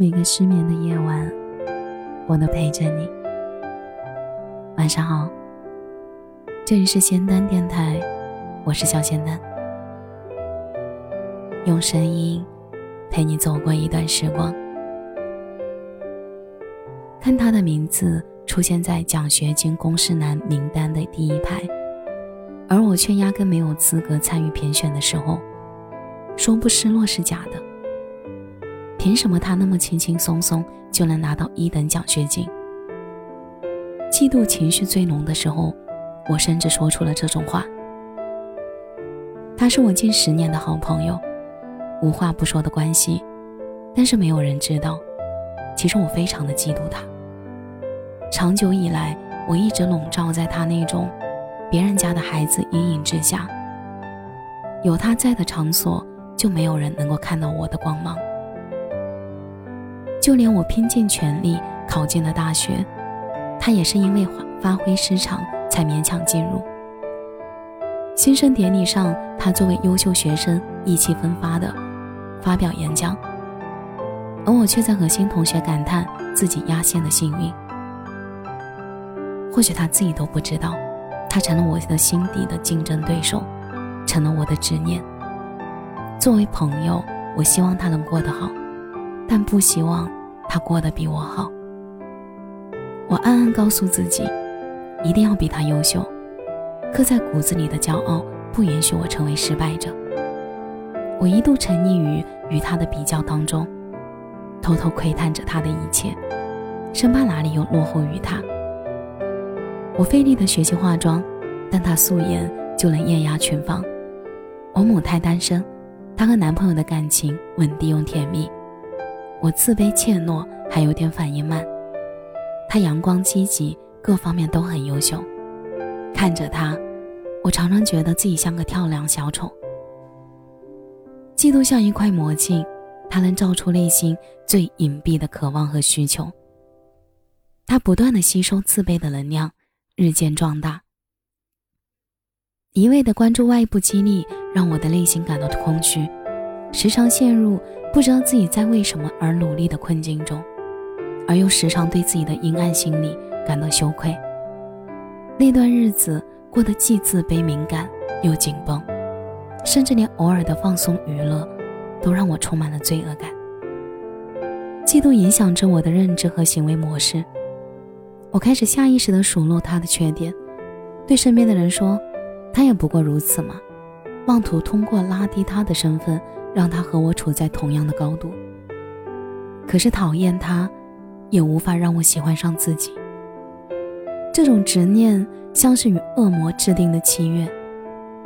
每个失眠的夜晚，我都陪着你。晚上好，这里是仙丹电台，我是小仙丹，用声音陪你走过一段时光。看他的名字出现在奖学金公示栏名单的第一排，而我却压根没有资格参与评选的时候，说不失落是假的。凭什么他那么轻轻松松就能拿到一等奖学金？嫉妒情绪最浓的时候，我甚至说出了这种话。他是我近十年的好朋友，无话不说的关系，但是没有人知道，其实我非常的嫉妒他。长久以来，我一直笼罩在他那种别人家的孩子阴影之下。有他在的场所，就没有人能够看到我的光芒。就连我拼尽全力考进了大学，他也是因为发挥失常才勉强进入。新生典礼上，他作为优秀学生意气风发的发表演讲，而我却在和新同学感叹自己压线的幸运。或许他自己都不知道，他成了我的心底的竞争对手，成了我的执念。作为朋友，我希望他能过得好。但不希望他过得比我好。我暗暗告诉自己，一定要比他优秀。刻在骨子里的骄傲不允许我成为失败者。我一度沉溺于与他的比较当中，偷偷窥探着他的一切，生怕哪里又落后于他。我费力的学习化妆，但他素颜就能艳压群芳。我母胎单身，她和男朋友的感情稳定又甜蜜。我自卑怯懦，还有点反应慢。他阳光积极，各方面都很优秀。看着他，我常常觉得自己像个跳梁小丑。嫉妒像一块魔镜，它能照出内心最隐蔽的渴望和需求。它不断的吸收自卑的能量，日渐壮大。一味的关注外部激励，让我的内心感到空虚。时常陷入不知道自己在为什么而努力的困境中，而又时常对自己的阴暗心理感到羞愧。那段日子过得既自卑、敏感又紧绷，甚至连偶尔的放松娱乐都让我充满了罪恶感。嫉妒影响着我的认知和行为模式，我开始下意识地数落他的缺点，对身边的人说：“他也不过如此嘛。”妄图通过拉低他的身份。让他和我处在同样的高度。可是讨厌他，也无法让我喜欢上自己。这种执念像是与恶魔制定的契约，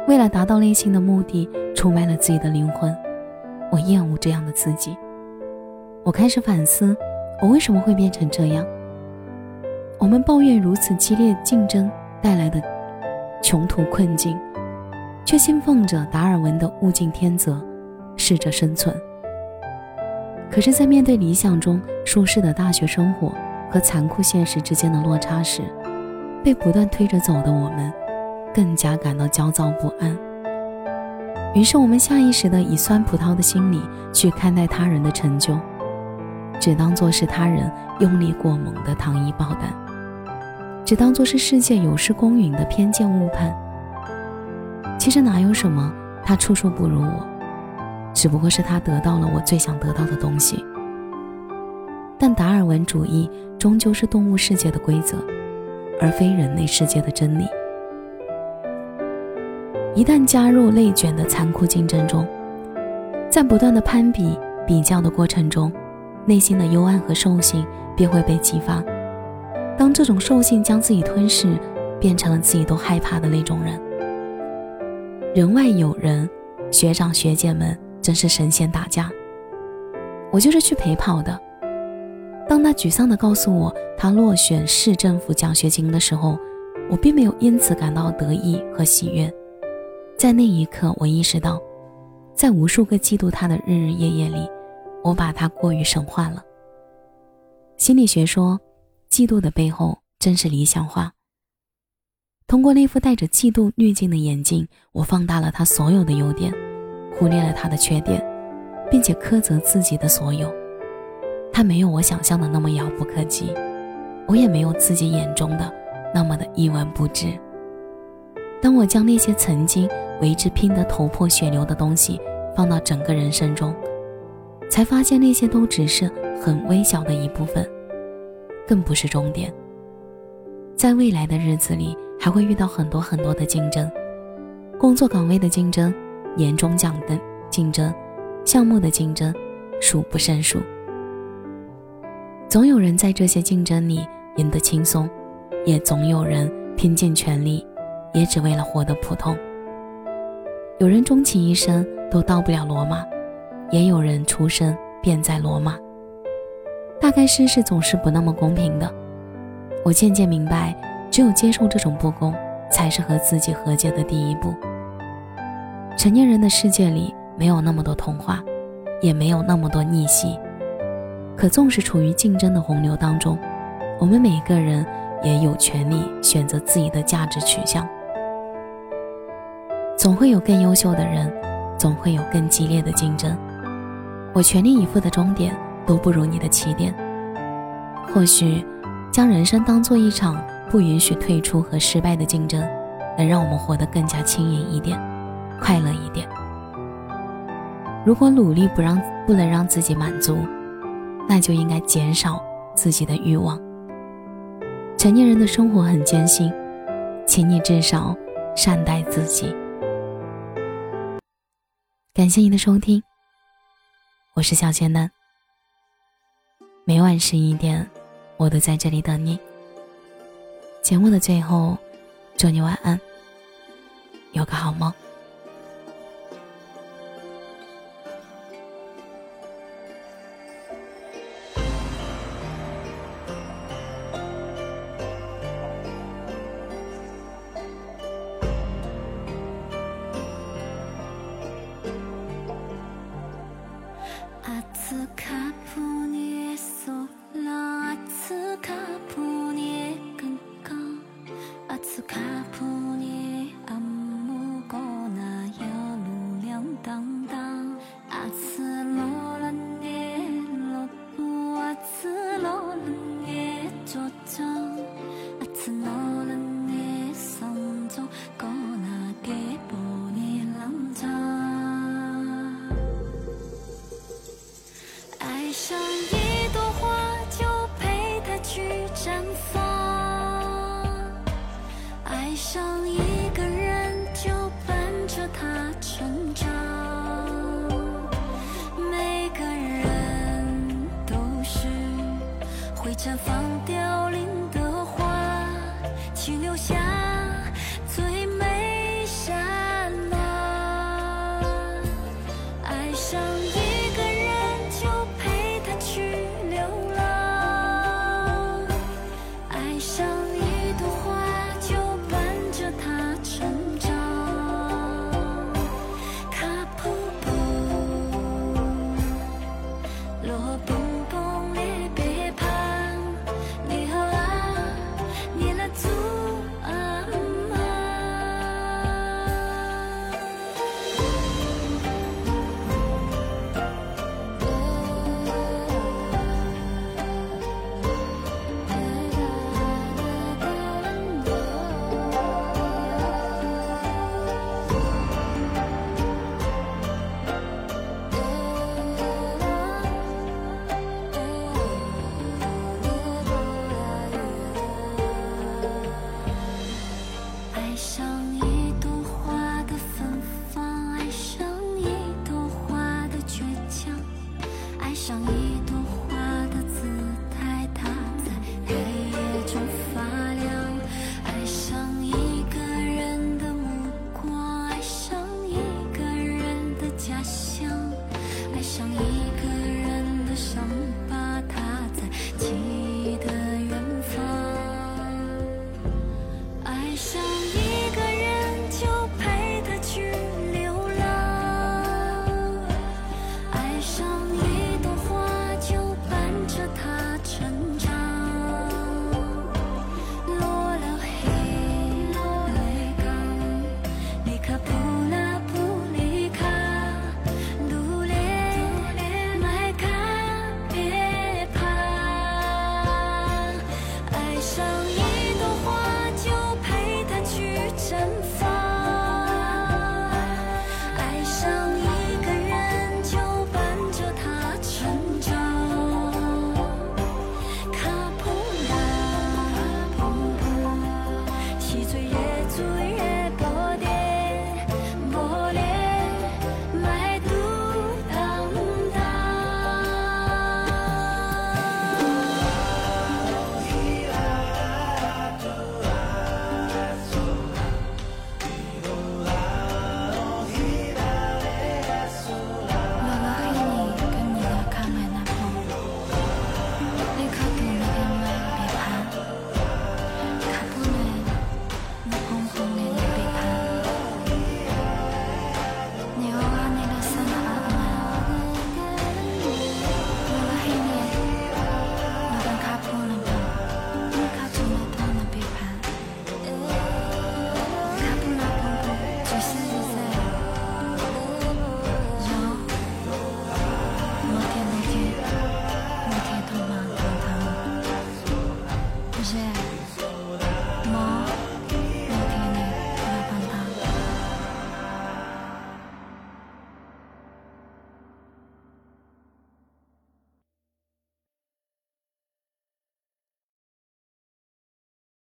为了达到内心的目的，出卖了自己的灵魂。我厌恶这样的自己。我开始反思，我为什么会变成这样？我们抱怨如此激烈竞争带来的穷途困境，却信奉着达尔文的物竞天择。试着生存。可是，在面对理想中舒适的大学生活和残酷现实之间的落差时，被不断推着走的我们，更加感到焦躁不安。于是，我们下意识地以酸葡萄的心理去看待他人的成就，只当做是他人用力过猛的糖衣炮弹，只当做是世界有失公允的偏见误判。其实哪有什么他处处不如我。只不过是他得到了我最想得到的东西，但达尔文主义终究是动物世界的规则，而非人类世界的真理。一旦加入内卷的残酷竞争中，在不断的攀比比较的过程中，内心的幽暗和兽性便会被激发。当这种兽性将自己吞噬，变成了自己都害怕的那种人，人外有人，学长学姐们。真是神仙打架，我就是去陪跑的。当他沮丧地告诉我他落选市政府奖学金的时候，我并没有因此感到得意和喜悦。在那一刻，我意识到，在无数个嫉妒他的日日夜夜里，我把他过于神化了。心理学说，嫉妒的背后正是理想化。通过那副带着嫉妒滤镜的眼镜，我放大了他所有的优点。忽略了他的缺点，并且苛责自己的所有。他没有我想象的那么遥不可及，我也没有自己眼中的那么的一文不值。当我将那些曾经为之拼得头破血流的东西放到整个人生中，才发现那些都只是很微小的一部分，更不是终点。在未来的日子里，还会遇到很多很多的竞争，工作岗位的竞争，年终奖的竞争，项目的竞争，数不胜数。总有人在这些竞争里赢得轻松，也总有人拼尽全力。也只为了活得普通。有人终其一生都到不了罗马，也有人出生便在罗马。大概世事总是不那么公平的。我渐渐明白，只有接受这种不公，才是和自己和解的第一步。成年人的世界里没有那么多童话，也没有那么多逆袭。可纵使处于竞争的洪流当中，我们每个人也有权利选择自己的价值取向。总会有更优秀的人，总会有更激烈的竞争。我全力以赴的终点都不如你的起点。或许，将人生当做一场不允许退出和失败的竞争，能让我们活得更加轻盈一点，快乐一点。如果努力不让不能让自己满足，那就应该减少自己的欲望。成年人的生活很艰辛，请你至少善待自己。感谢您的收听，我是小仙嫩。每晚十一点，我都在这里等你。节目的最后，祝你晚安，有个好梦。暑かぶ